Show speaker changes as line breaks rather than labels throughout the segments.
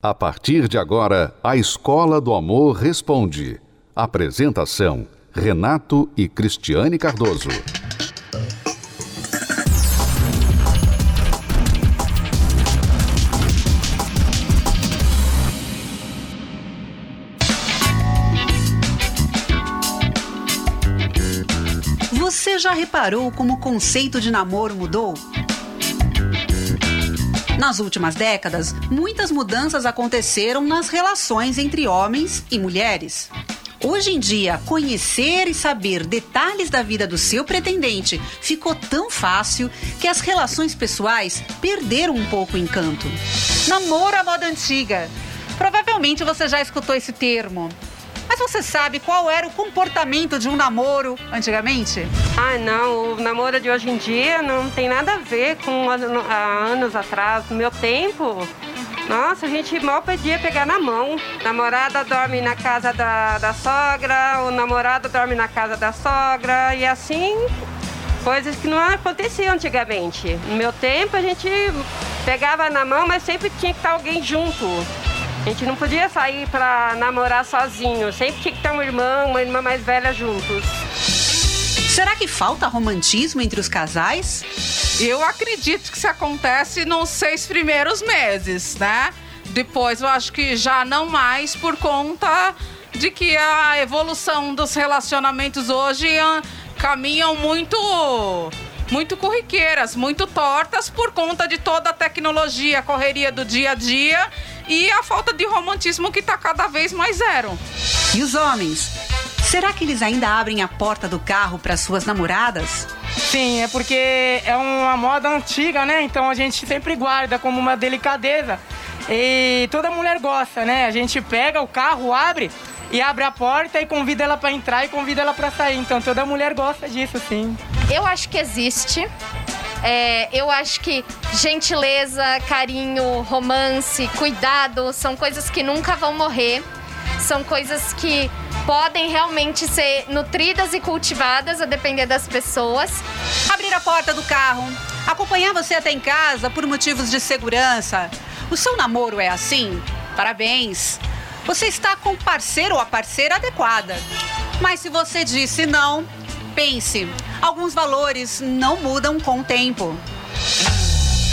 A partir de agora, a Escola do Amor Responde. Apresentação: Renato e Cristiane Cardoso.
Você já reparou como o conceito de namoro mudou? Nas últimas décadas, muitas mudanças aconteceram nas relações entre homens e mulheres. Hoje em dia, conhecer e saber detalhes da vida do seu pretendente ficou tão fácil que as relações pessoais perderam um pouco o encanto.
Namoro à moda antiga. Provavelmente você já escutou esse termo. Mas você sabe qual era o comportamento de um namoro antigamente?
Ah, não. O namoro de hoje em dia não tem nada a ver com há anos atrás. No meu tempo, nossa, a gente mal podia pegar na mão. Namorada dorme na casa da, da sogra, o namorado dorme na casa da sogra e assim coisas que não aconteciam antigamente. No meu tempo a gente pegava na mão, mas sempre tinha que estar alguém junto. A gente não podia sair para namorar sozinho, sempre tinha que ter um irmão, uma irmã mais velha juntos.
Será que falta romantismo entre os casais?
Eu acredito que isso acontece nos seis primeiros meses, né? Depois eu acho que já não mais por conta de que a evolução dos relacionamentos hoje ah, caminham muito muito corriqueiras, muito tortas por conta de toda a tecnologia, a correria do dia a dia e a falta de romantismo que está cada vez mais zero.
E os homens? Será que eles ainda abrem a porta do carro para suas namoradas?
Sim, é porque é uma moda antiga, né? Então a gente sempre guarda como uma delicadeza. E toda mulher gosta, né? A gente pega o carro, abre e abre a porta e convida ela para entrar e convida ela para sair. Então toda mulher gosta disso, sim.
Eu acho que existe. É, eu acho que gentileza, carinho, romance, cuidado são coisas que nunca vão morrer. São coisas que podem realmente ser nutridas e cultivadas a depender das pessoas.
Abrir a porta do carro, acompanhar você até em casa por motivos de segurança. O seu namoro é assim? Parabéns! Você está com o parceiro ou a parceira adequada. Mas se você disse não, pense, alguns valores não mudam com o tempo.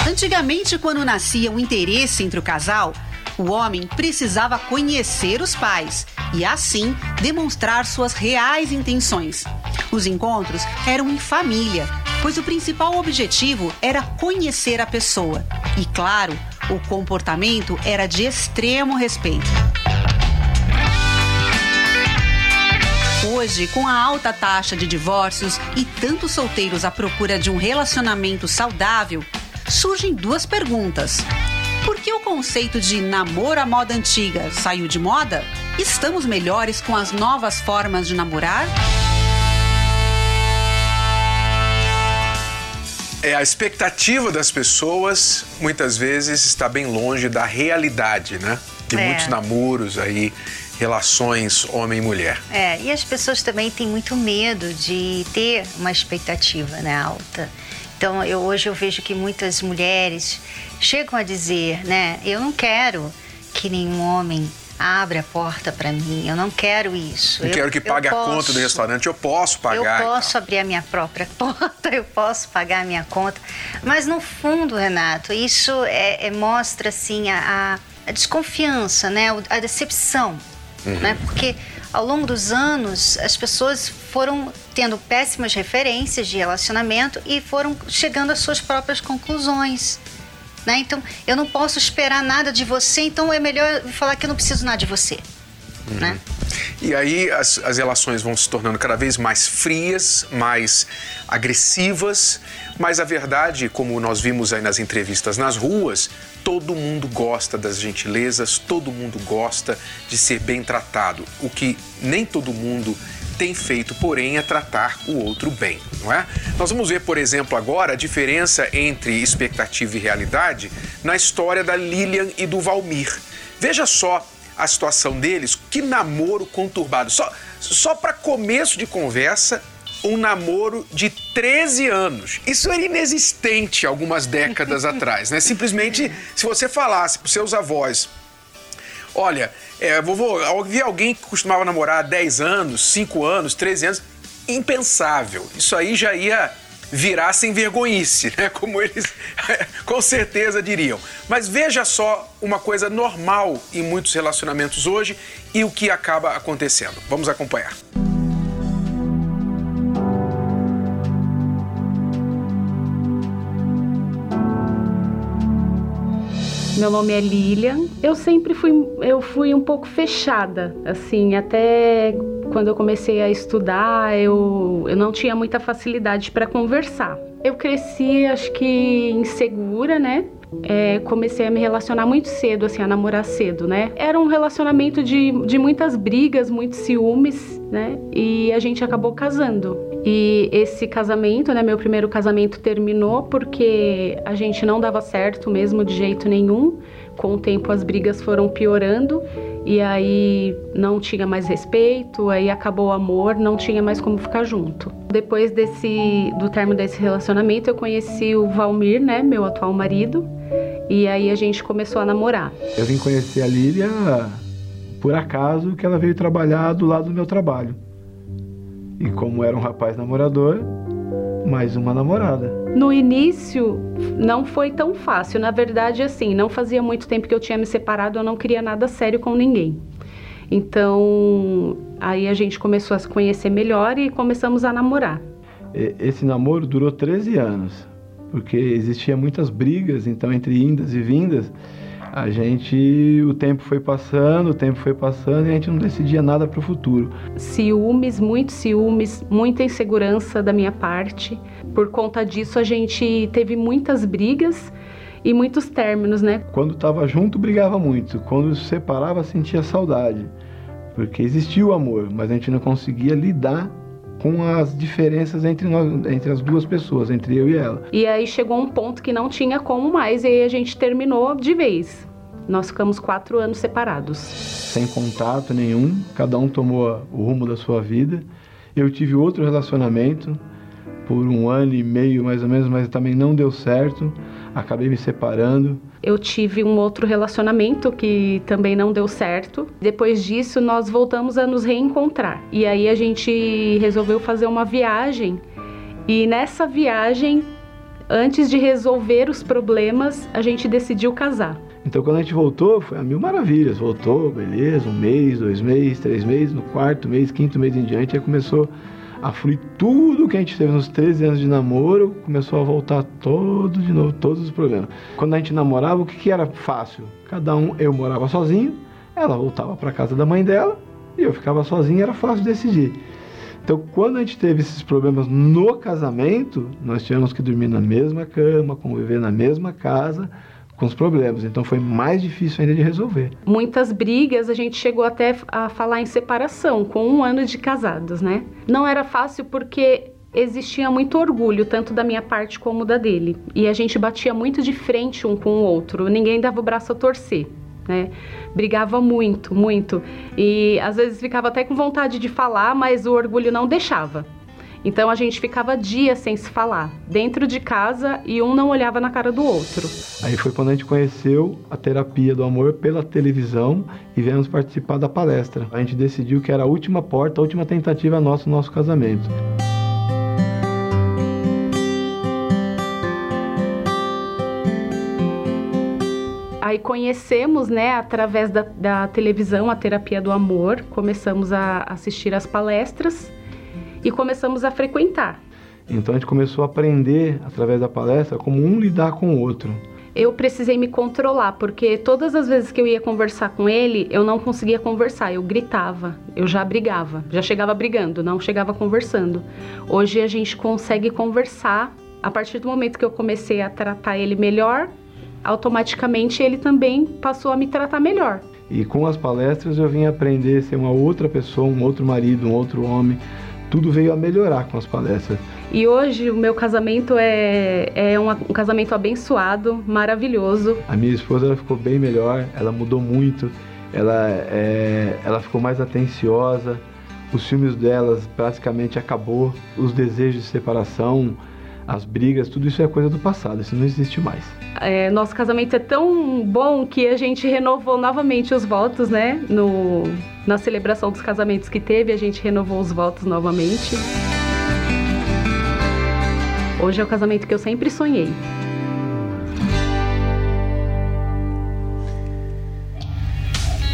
Antigamente, quando nascia um interesse entre o casal, o homem precisava conhecer os pais e, assim, demonstrar suas reais intenções. Os encontros eram em família, pois o principal objetivo era conhecer a pessoa. E, claro, o comportamento era de extremo respeito. Hoje, com a alta taxa de divórcios e tantos solteiros à procura de um relacionamento saudável, surgem duas perguntas. Por que o conceito de namoro à moda antiga saiu de moda? Estamos melhores com as novas formas de namorar?
É, a expectativa das pessoas muitas vezes está bem longe da realidade, né? De é. muitos namoros aí relações homem e mulher.
É, e as pessoas também têm muito medo de ter uma expectativa né, alta. Então, eu, hoje eu vejo que muitas mulheres chegam a dizer, né, eu não quero que nenhum homem abra a porta para mim, eu não quero isso.
Não
eu,
quero que pague posso, a conta do restaurante, eu posso pagar.
Eu posso abrir a minha própria porta, eu posso pagar a minha conta. Mas no fundo, Renato, isso é, é mostra assim a, a desconfiança, né, a decepção uhum. né? Porque ao longo dos anos as pessoas foram tendo péssimas referências de relacionamento e foram chegando às suas próprias conclusões. Né? Então, eu não posso esperar nada de você, então é melhor falar que eu não preciso nada de você. Uhum. Né?
E aí as, as relações vão se tornando cada vez mais frias, mais agressivas, mas a verdade, como nós vimos aí nas entrevistas nas ruas, todo mundo gosta das gentilezas, todo mundo gosta de ser bem tratado. O que nem todo mundo tem feito, porém, é tratar o outro bem, não é? Nós vamos ver, por exemplo, agora a diferença entre expectativa e realidade na história da Lilian e do Valmir. Veja só a situação deles, que namoro conturbado. Só, só para começo de conversa, um namoro de 13 anos. Isso era inexistente algumas décadas atrás, né? Simplesmente, se você falasse para seus avós Olha, é, vovô, vi alguém que costumava namorar há 10 anos, 5 anos, 13 anos, impensável. Isso aí já ia virar sem vergonhice, né? Como eles com certeza diriam. Mas veja só uma coisa normal em muitos relacionamentos hoje e o que acaba acontecendo. Vamos acompanhar.
Meu nome é Lilian. Eu sempre fui, eu fui um pouco fechada, assim, até quando eu comecei a estudar, eu, eu não tinha muita facilidade para conversar. Eu cresci, acho que insegura, né? É, comecei a me relacionar muito cedo, assim, a namorar cedo, né? Era um relacionamento de, de muitas brigas, muitos ciúmes, né? E a gente acabou casando. E esse casamento, né, meu primeiro casamento terminou porque a gente não dava certo mesmo de jeito nenhum. Com o tempo as brigas foram piorando e aí não tinha mais respeito, aí acabou o amor, não tinha mais como ficar junto. Depois desse do término desse relacionamento, eu conheci o Valmir, né, meu atual marido, e aí a gente começou a namorar.
Eu vim conhecer a Lília por acaso que ela veio trabalhar do lado do meu trabalho. E como era um rapaz namorador, mais uma namorada.
No início não foi tão fácil. Na verdade, assim, não fazia muito tempo que eu tinha me separado, eu não queria nada sério com ninguém. Então, aí a gente começou a se conhecer melhor e começamos a namorar.
Esse namoro durou 13 anos, porque existia muitas brigas, então entre indas e vindas, a gente, o tempo foi passando, o tempo foi passando e a gente não decidia nada para o futuro.
Ciúmes, muitos ciúmes, muita insegurança da minha parte. Por conta disso, a gente teve muitas brigas e muitos términos, né?
Quando estava junto, brigava muito. Quando se separava, sentia saudade. Porque existia o amor, mas a gente não conseguia lidar com as diferenças entre, nós, entre as duas pessoas, entre eu e ela.
E aí chegou um ponto que não tinha como mais e aí a gente terminou de vez. Nós ficamos quatro anos separados.
Sem contato nenhum, cada um tomou o rumo da sua vida. Eu tive outro relacionamento por um ano e meio mais ou menos, mas também não deu certo. Acabei me separando.
Eu tive um outro relacionamento que também não deu certo. Depois disso, nós voltamos a nos reencontrar. E aí a gente resolveu fazer uma viagem. E nessa viagem, antes de resolver os problemas, a gente decidiu casar.
Então quando a gente voltou, foi a mil maravilhas. Voltou, beleza, um mês, dois meses, três meses, no quarto mês, quinto mês em diante, aí começou a tudo que a gente teve nos 13 anos de namoro, começou a voltar todo de novo, todos os problemas. Quando a gente namorava, o que, que era fácil? Cada um, eu morava sozinho, ela voltava para casa da mãe dela e eu ficava sozinho, era fácil decidir. Então, quando a gente teve esses problemas no casamento, nós tivemos que dormir na mesma cama, conviver na mesma casa, com os problemas. Então foi mais difícil ainda de resolver.
Muitas brigas, a gente chegou até a falar em separação, com um ano de casados, né? Não era fácil porque existia muito orgulho, tanto da minha parte como da dele. E a gente batia muito de frente um com o outro, ninguém dava o braço a torcer. Né? Brigava muito, muito. E às vezes ficava até com vontade de falar, mas o orgulho não deixava. Então a gente ficava dias sem se falar, dentro de casa e um não olhava na cara do outro.
Aí foi quando a gente conheceu a terapia do amor pela televisão e viemos participar da palestra. A gente decidiu que era a última porta, a última tentativa nossa no nosso casamento.
aí conhecemos, né, através da, da, televisão, a terapia do amor, começamos a assistir as palestras e começamos a frequentar.
Então a gente começou a aprender através da palestra como um lidar com o outro.
Eu precisei me controlar, porque todas as vezes que eu ia conversar com ele, eu não conseguia conversar, eu gritava, eu já brigava, já chegava brigando, não chegava conversando. Hoje a gente consegue conversar a partir do momento que eu comecei a tratar ele melhor, automaticamente ele também passou a me tratar melhor.
E com as palestras eu vim aprender a ser uma outra pessoa, um outro marido, um outro homem, tudo veio a melhorar com as palestras.
E hoje o meu casamento é, é um, um casamento abençoado, maravilhoso.
A minha esposa ela ficou bem melhor, ela mudou muito, ela, é, ela ficou mais atenciosa, os filmes delas praticamente acabou, os desejos de separação, as brigas, tudo isso é coisa do passado, isso não existe mais.
É, nosso casamento é tão bom que a gente renovou novamente os votos, né? No, na celebração dos casamentos que teve, a gente renovou os votos novamente. Hoje é o casamento que eu sempre sonhei.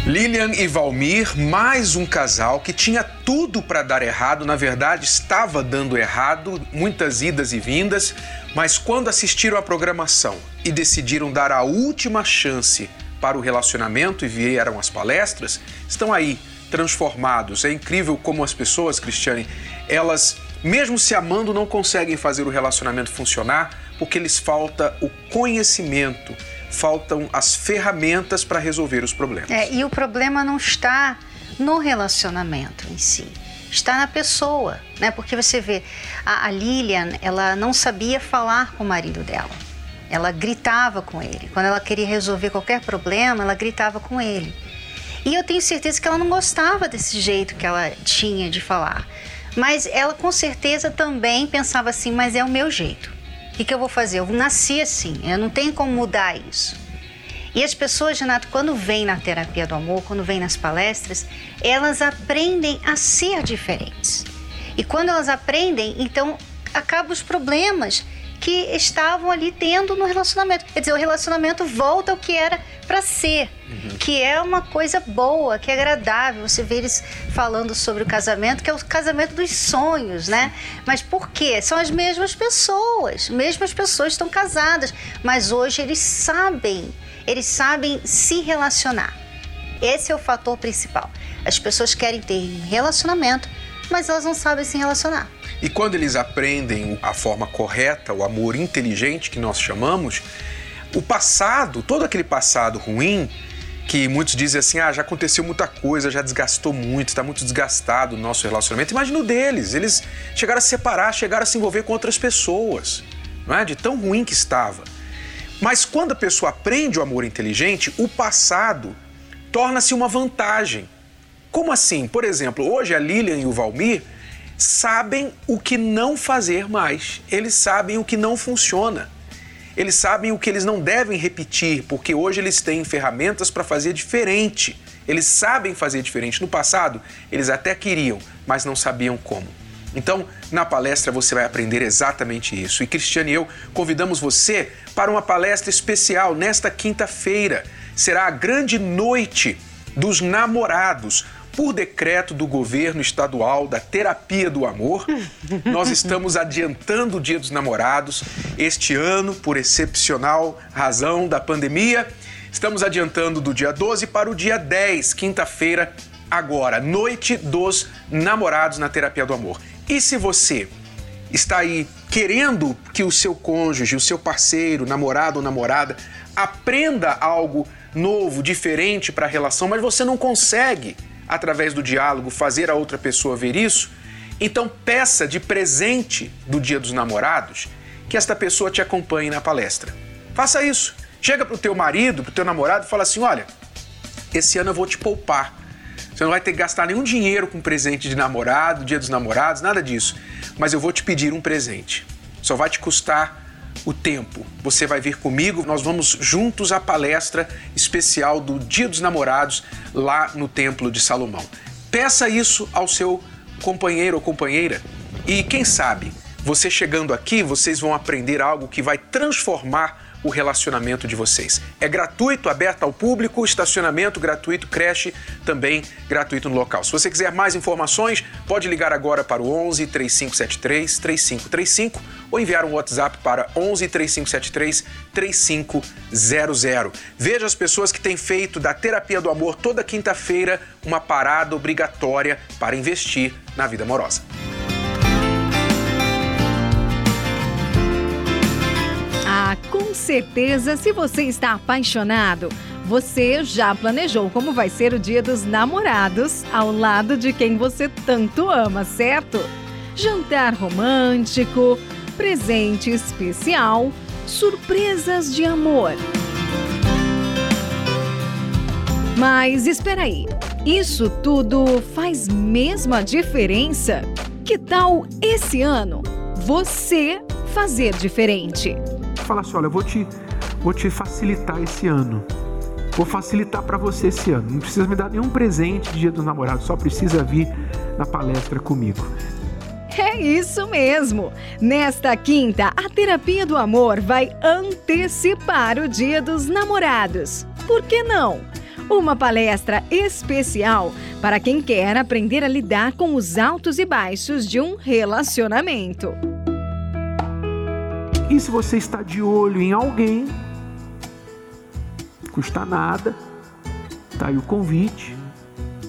Lilian e Valmir, mais um casal que tinha tudo para dar errado, na verdade estava dando errado, muitas idas e vindas, mas quando assistiram à programação e decidiram dar a última chance para o relacionamento e vieram às palestras, estão aí transformados. É incrível como as pessoas, Cristiane, elas, mesmo se amando, não conseguem fazer o relacionamento funcionar porque lhes falta o conhecimento faltam as ferramentas para resolver os problemas.
É, e o problema não está no relacionamento em si, está na pessoa, né? Porque você vê, a, a Lilian, ela não sabia falar com o marido dela. Ela gritava com ele. Quando ela queria resolver qualquer problema, ela gritava com ele. E eu tenho certeza que ela não gostava desse jeito que ela tinha de falar. Mas ela com certeza também pensava assim, mas é o meu jeito. O que, que eu vou fazer? Eu nasci assim, eu não tenho como mudar isso. E as pessoas, Renato, quando vêm na terapia do amor, quando vêm nas palestras, elas aprendem a ser diferentes. E quando elas aprendem, então acabam os problemas que estavam ali tendo no relacionamento. Quer dizer, o relacionamento volta ao que era para ser, uhum. que é uma coisa boa, que é agradável. Você vê eles falando sobre o casamento, que é o casamento dos sonhos, né? Mas por quê? São as mesmas pessoas, mesmas pessoas estão casadas, mas hoje eles sabem, eles sabem se relacionar. Esse é o fator principal. As pessoas querem ter relacionamento, mas elas não sabem se relacionar.
E quando eles aprendem a forma correta, o amor inteligente que nós chamamos, o passado, todo aquele passado ruim, que muitos dizem assim: ah, já aconteceu muita coisa, já desgastou muito, está muito desgastado o nosso relacionamento. Imagina o deles, eles chegaram a se separar, chegaram a se envolver com outras pessoas, não é? De tão ruim que estava. Mas quando a pessoa aprende o amor inteligente, o passado torna-se uma vantagem. Como assim? Por exemplo, hoje a Lilian e o Valmir sabem o que não fazer mais. Eles sabem o que não funciona. Eles sabem o que eles não devem repetir, porque hoje eles têm ferramentas para fazer diferente. Eles sabem fazer diferente. No passado, eles até queriam, mas não sabiam como. Então, na palestra você vai aprender exatamente isso. E Cristiane e eu convidamos você para uma palestra especial nesta quinta-feira. Será a grande noite dos namorados por decreto do governo estadual da terapia do amor, nós estamos adiantando o Dia dos Namorados este ano, por excepcional razão da pandemia. Estamos adiantando do dia 12 para o dia 10, quinta-feira, agora, Noite dos Namorados na Terapia do Amor. E se você está aí querendo que o seu cônjuge, o seu parceiro, namorado ou namorada, aprenda algo novo, diferente para a relação, mas você não consegue através do diálogo, fazer a outra pessoa ver isso, então peça de presente do Dia dos Namorados que esta pessoa te acompanhe na palestra. Faça isso. Chega para o teu marido, para o teu namorado e fala assim: olha, esse ano eu vou te poupar. Você não vai ter que gastar nenhum dinheiro com presente de namorado, dia dos namorados, nada disso. Mas eu vou te pedir um presente. Só vai te custar o tempo. Você vai vir comigo, nós vamos juntos à palestra especial do Dia dos Namorados lá no Templo de Salomão. Peça isso ao seu companheiro ou companheira e quem sabe, você chegando aqui, vocês vão aprender algo que vai transformar o relacionamento de vocês. É gratuito, aberto ao público, estacionamento gratuito, creche também gratuito no local. Se você quiser mais informações, pode ligar agora para o 11 3573 3535 ou enviar um WhatsApp para 11 3573 3500. Veja as pessoas que têm feito da terapia do amor toda quinta-feira uma parada obrigatória para investir na vida amorosa.
Com certeza, se você está apaixonado, você já planejou como vai ser o Dia dos Namorados ao lado de quem você tanto ama, certo? Jantar romântico, presente especial, surpresas de amor. Mas espera aí, isso tudo faz mesmo a diferença? Que tal esse ano você fazer diferente.
Fala assim, olha, eu vou te, vou te facilitar esse ano. Vou facilitar para você esse ano. Não precisa me dar nenhum presente de Dia dos Namorados, só precisa vir na palestra comigo.
É isso mesmo! Nesta quinta, a terapia do amor vai antecipar o Dia dos Namorados. Por que não? Uma palestra especial para quem quer aprender a lidar com os altos e baixos de um relacionamento.
E se você está de olho em alguém, custa nada, tá aí o convite.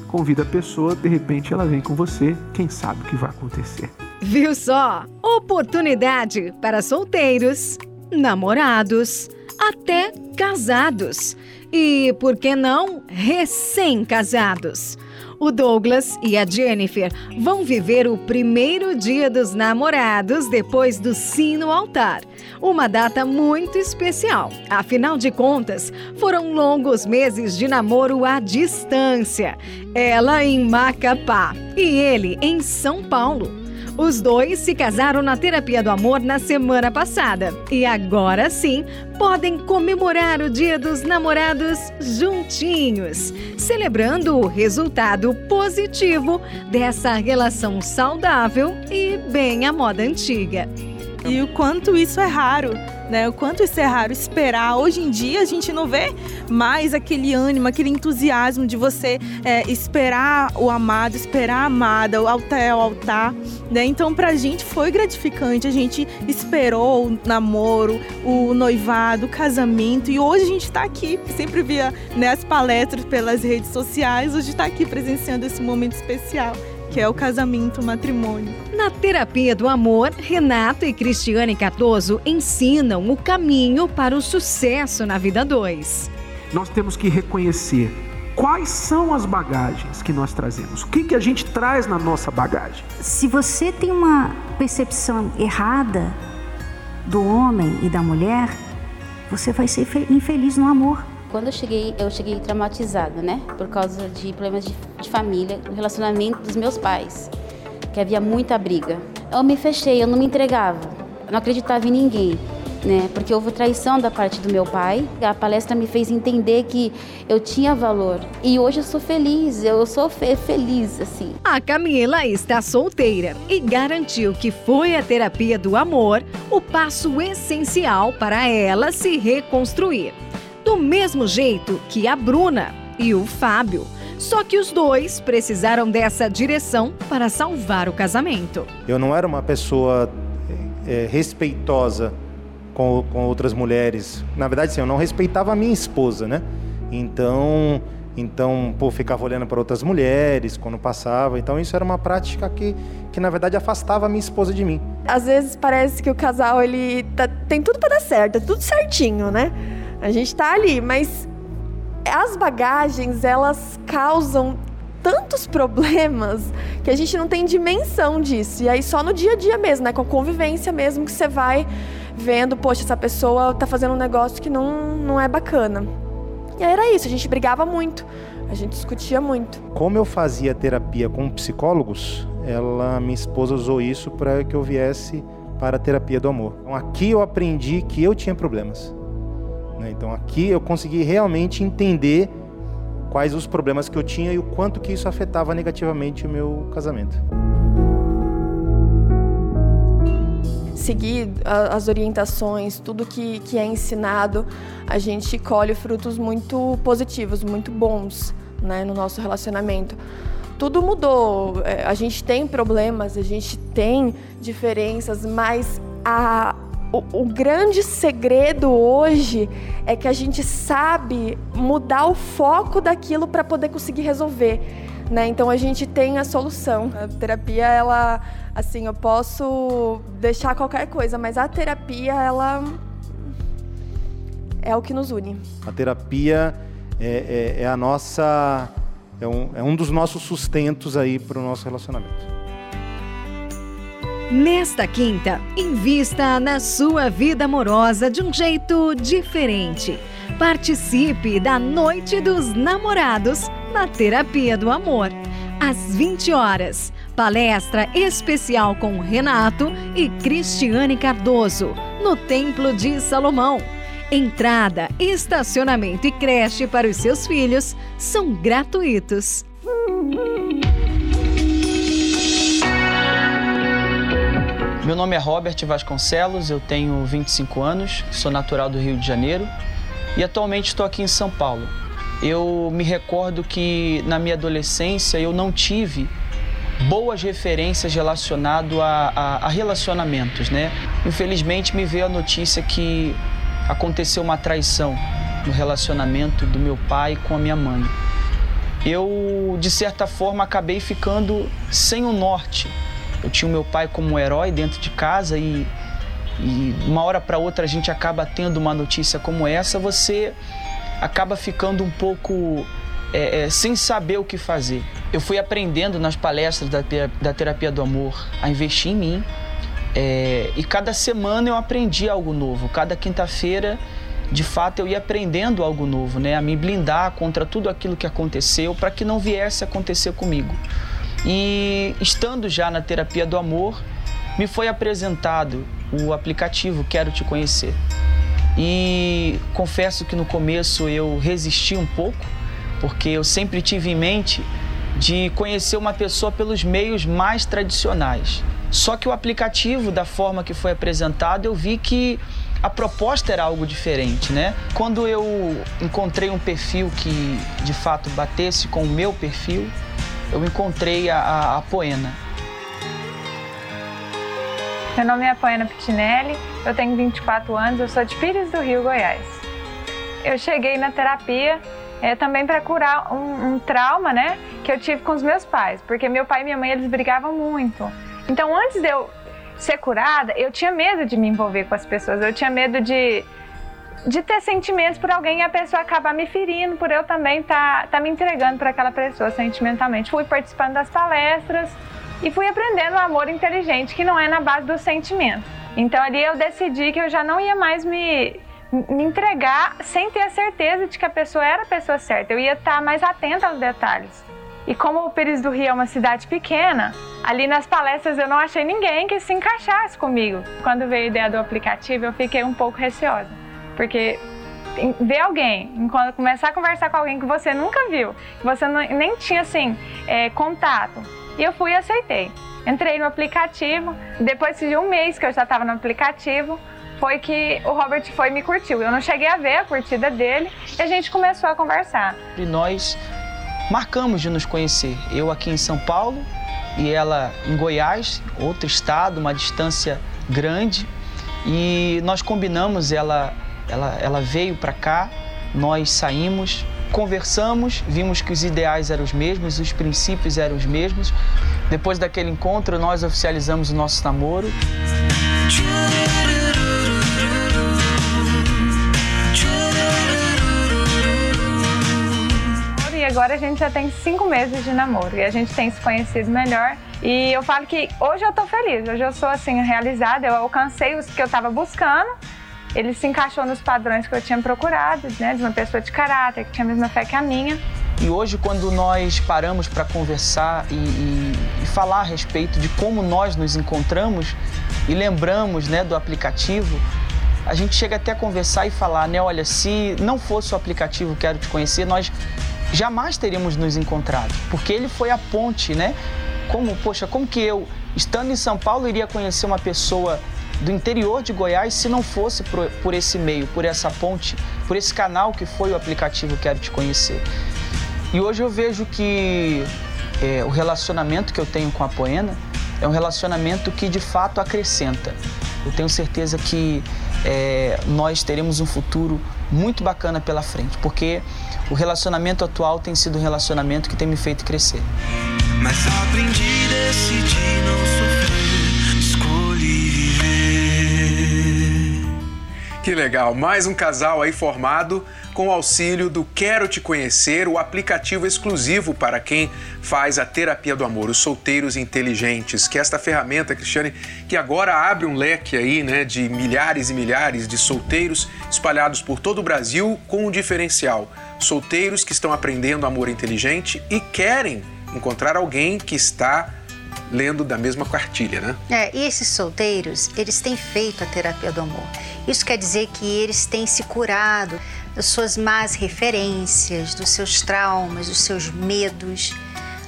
Convida a pessoa, de repente ela vem com você, quem sabe o que vai acontecer.
Viu só? Oportunidade para solteiros, namorados, até casados. E, por que não, recém-casados. O Douglas e a Jennifer vão viver o primeiro dia dos namorados depois do sino altar. Uma data muito especial. Afinal de contas, foram longos meses de namoro à distância. Ela em Macapá e ele em São Paulo. Os dois se casaram na terapia do amor na semana passada e agora sim podem comemorar o Dia dos Namorados juntinhos, celebrando o resultado positivo dessa relação saudável e bem à moda antiga.
E o quanto isso é raro né? O quanto isso é raro esperar. Hoje em dia a gente não vê mais aquele ânimo, aquele entusiasmo de você é, esperar o amado, esperar a amada, até o altar, né? Então pra gente foi gratificante. A gente esperou o namoro, o noivado, o casamento e hoje a gente está aqui. Sempre via né, as palestras pelas redes sociais, hoje está aqui presenciando esse momento especial que é o casamento, o matrimônio.
Na terapia do amor, Renato e Cristiane Cardoso ensinam o caminho para o sucesso na vida dois.
Nós temos que reconhecer quais são as bagagens que nós trazemos, o que, que a gente traz na nossa bagagem.
Se você tem uma percepção errada do homem e da mulher, você vai ser infeliz no amor.
Quando eu cheguei, eu cheguei traumatizada, né? Por causa de problemas de, de família, o relacionamento dos meus pais, que havia muita briga. Eu me fechei, eu não me entregava, não acreditava em ninguém. Né? Porque houve traição da parte do meu pai. A palestra me fez entender que eu tinha valor. E hoje eu sou feliz, eu sou fe feliz assim.
A Camila está solteira e garantiu que foi a terapia do amor o passo essencial para ela se reconstruir do mesmo jeito que a Bruna e o Fábio. Só que os dois precisaram dessa direção para salvar o casamento.
Eu não era uma pessoa é, respeitosa com, com outras mulheres. Na verdade, sim, eu não respeitava a minha esposa, né? Então, então, pô, ficava olhando para outras mulheres quando passava. Então, isso era uma prática que, que na verdade, afastava a minha esposa de mim.
Às vezes parece que o casal ele tá, tem tudo para dar certo, é tudo certinho, né? A gente tá ali, mas as bagagens, elas causam tantos problemas que a gente não tem dimensão disso. E aí só no dia a dia mesmo, né, com a convivência mesmo que você vai vendo, poxa, essa pessoa tá fazendo um negócio que não, não é bacana. E aí era isso, a gente brigava muito, a gente discutia muito.
Como eu fazia terapia com psicólogos, ela, minha esposa usou isso para que eu viesse para a terapia do amor. Então aqui eu aprendi que eu tinha problemas. Né? Então aqui eu consegui realmente entender quais os problemas que eu tinha e o quanto que isso afetava negativamente o meu casamento.
Seguir as orientações, tudo que, que é ensinado, a gente colhe frutos muito positivos, muito bons né, no nosso relacionamento tudo mudou. É, a gente tem problemas, a gente tem diferenças, mas a, o, o, grande segredo hoje é que a gente sabe mudar o foco daquilo para poder conseguir resolver. Né? Então a gente tem a solução. A terapia, ela, assim, eu posso deixar qualquer coisa, mas a terapia, ela é o que nos une.
A terapia é, é, é a nossa, é um, é um dos nossos sustentos aí para o nosso relacionamento.
Nesta quinta, invista na sua vida amorosa de um jeito diferente. Participe da Noite dos Namorados na Terapia do Amor, às 20 horas. Palestra especial com Renato e Cristiane Cardoso, no Templo de Salomão. Entrada, estacionamento e creche para os seus filhos são gratuitos.
Meu nome é Robert Vasconcelos, eu tenho 25 anos, sou natural do Rio de Janeiro e atualmente estou aqui em São Paulo. Eu me recordo que na minha adolescência eu não tive boas referências relacionado a, a, a, relacionamentos, né? Infelizmente me veio a notícia que aconteceu uma traição no relacionamento do meu pai com a minha mãe. Eu, de certa forma, acabei ficando sem o norte. Eu tinha o meu pai como um herói dentro de casa e, e uma hora para outra a gente acaba tendo uma notícia como essa, você acaba ficando um pouco é, é, sem saber o que fazer. Eu fui aprendendo nas palestras da, da terapia do amor a investir em mim. É, e cada semana eu aprendi algo novo. Cada quinta-feira, de fato, eu ia aprendendo algo novo, né? A me blindar contra tudo aquilo que aconteceu para que não viesse a acontecer comigo. E estando já na terapia do amor, me foi apresentado o aplicativo Quero Te Conhecer. E confesso que no começo eu resisti um pouco, porque eu sempre tive em mente de conhecer uma pessoa pelos meios mais tradicionais. Só que o aplicativo, da forma que foi apresentado, eu vi que a proposta era algo diferente, né? Quando eu encontrei um perfil que de fato batesse com o meu perfil, eu encontrei a, a, a Poena.
Meu nome é Poena Pitinelli, eu tenho 24 anos, eu sou de Pires do Rio, Goiás. Eu cheguei na terapia é, também para curar um, um, trauma, né, que eu tive com os meus pais, porque meu pai e minha mãe eles brigavam muito. Então, antes de eu ser curada, eu tinha medo de me envolver com as pessoas, eu tinha medo de de ter sentimentos por alguém e a pessoa acabar me ferindo por eu também estar tá, tá me entregando para aquela pessoa sentimentalmente. Fui participando das palestras e fui aprendendo o amor inteligente, que não é na base do sentimento. Então ali eu decidi que eu já não ia mais me me entregar sem ter a certeza de que a pessoa era a pessoa certa. Eu ia estar mais atenta aos detalhes. E como o Pires do Rio é uma cidade pequena, ali nas palestras eu não achei ninguém que se encaixasse comigo. Quando veio a ideia do aplicativo, eu fiquei um pouco receosa, porque ver alguém, começar a conversar com alguém que você nunca viu, que você não, nem tinha assim é, contato, e eu fui e aceitei. Entrei no aplicativo, depois de um mês que eu já estava no aplicativo, foi que o Robert foi e me curtiu. Eu não cheguei a ver a curtida dele e a gente começou a conversar.
E nós marcamos de nos conhecer. Eu aqui em São Paulo e ela em Goiás, outro estado, uma distância grande. E nós combinamos, ela, ela, ela veio para cá, nós saímos, conversamos, vimos que os ideais eram os mesmos, os princípios eram os mesmos. Depois daquele encontro, nós oficializamos o nosso namoro.
E agora a gente já tem cinco meses de namoro e a gente tem se conhecido melhor. E eu falo que hoje eu tô feliz, hoje eu sou assim realizada, eu alcancei os que eu tava buscando ele se encaixou nos padrões que eu tinha procurado, né, de uma pessoa de caráter, que tinha a mesma fé que a minha.
E hoje, quando nós paramos para conversar e, e, e, falar a respeito de como nós nos encontramos e lembramos né, do aplicativo, a gente chega até a conversar e falar, né, olha, se não fosse o aplicativo Quero Te Conhecer, nós jamais teríamos nos encontrado, porque ele foi a ponte, né? Como, poxa, como que eu, estando em São Paulo, iria conhecer uma pessoa do interior de Goiás se não fosse por, por, esse meio, por essa ponte, por esse canal que foi o aplicativo Quero Te Conhecer. E hoje eu vejo que é, o relacionamento que eu tenho com a Poena é um relacionamento que de fato acrescenta. Eu tenho certeza que é, nós teremos um futuro muito bacana pela frente, porque o relacionamento atual tem sido um relacionamento que tem me feito crescer. Mas aprendi a decidir não
que legal! Mais um casal aí formado com o auxílio do Quero Te Conhecer, o aplicativo exclusivo para quem faz a terapia do amor, os solteiros inteligentes, que é esta ferramenta, Cristiane, que agora abre um leque aí, né, de milhares e milhares de solteiros espalhados por todo o Brasil com um diferencial. Solteiros que estão aprendendo amor inteligente e querem encontrar alguém que está lendo da mesma cartilha, né?
É, e esses solteiros, eles têm feito a terapia do amor. Isso quer dizer que eles têm se curado das suas más referências, dos seus traumas, dos seus medos,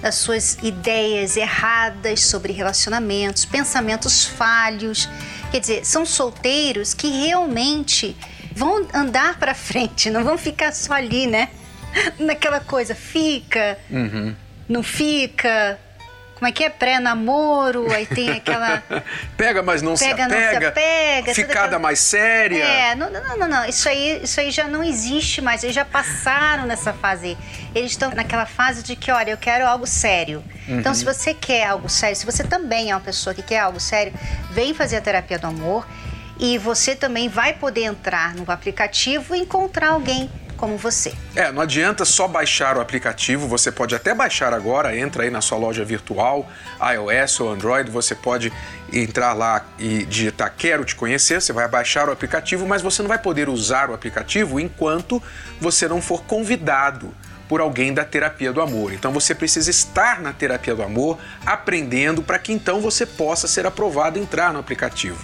das suas ideias erradas sobre relacionamentos, pensamentos falhos. Quer dizer, são solteiros que realmente vão andar para frente, não vão ficar só ali, né? Naquela coisa, fica,
Uhum.
não fica. Como é que é? Pré-namoro, aí tem aquela.
Pega, mas não
Pega,
se
não se
apega.
apega,
Ficada
aquela-
mais séria.
É, não, não, não, não. Isso aí, isso aí já não existe mais. Eles já passaram nessa fase. Eles estão naquela fase de que, olha, eu quero algo sério. Então,
Uhum.
se você quer algo sério, se você também é uma pessoa que quer algo sério, vem fazer a terapia do amor e você também vai poder entrar no aplicativo e encontrar alguém como você.
É, não adianta só baixar o aplicativo, você pode até baixar agora, entra aí na sua loja virtual, iOS ou Android, você pode entrar lá e digitar quero te conhecer, você vai baixar o aplicativo, mas você não vai poder usar o aplicativo enquanto você não for convidado por alguém da terapia do amor. Então você precisa estar na terapia do amor, aprendendo para que então você possa ser aprovado entrar no aplicativo.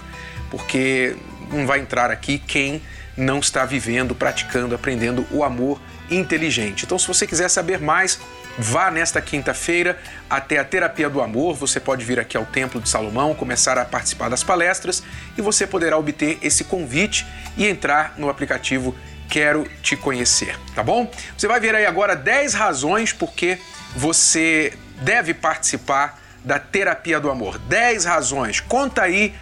Porque não vai entrar aqui quem não está vivendo, praticando, aprendendo o amor inteligente. Então, se você quiser saber mais, vá nesta quinta-feira até a Terapia do Amor. Você pode vir aqui ao Templo de Salomão, começar a participar das palestras e você poderá obter esse convite e entrar no aplicativo Quero Te Conhecer, tá bom? Você vai ver aí agora 10 razões porque você deve participar da Terapia do Amor. 10 razões. Conta aí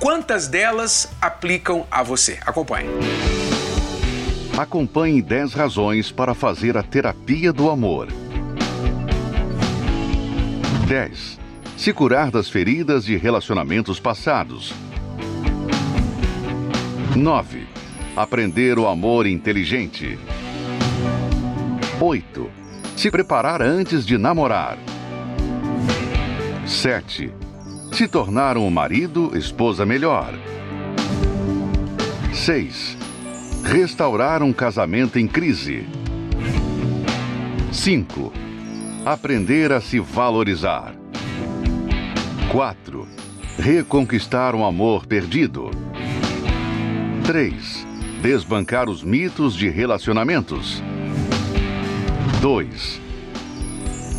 quantas delas aplicam a você. Acompanhe.
Acompanhe 10 razões para fazer a terapia do amor. 10. Se curar das feridas de relacionamentos passados. 9. Aprender o amor inteligente. 8. Se preparar antes de namorar. 7. Se tornar um marido, esposa melhor. 6. Restaurar um casamento em crise. 5. Aprender a se valorizar. 4. Reconquistar um amor perdido. 3. Desbancar os mitos de relacionamentos. 2.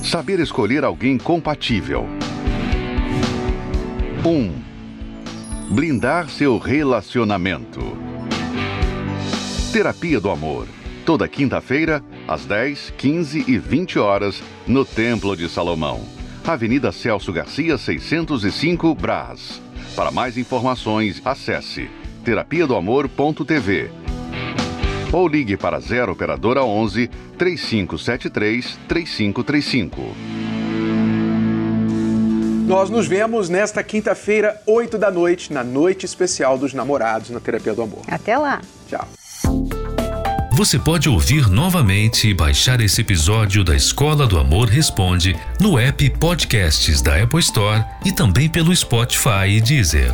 Saber escolher alguém compatível. 1. Blindar seu relacionamento. Terapia do Amor. Toda quinta-feira, às 10, 15 e 20 horas, no Templo de Salomão. Avenida Celso Garcia, 605, Brás. Para mais informações, acesse terapia do amor.tv ou ligue para 0 operadora 11 3573 3535.
Nós nos vemos nesta quinta-feira, 8 da noite, na noite especial dos namorados na Terapia do Amor.
Até lá.
Tchau.
Você pode ouvir novamente e baixar esse episódio da Escola do Amor Responde no app Podcasts da Apple Store e também pelo Spotify e Deezer.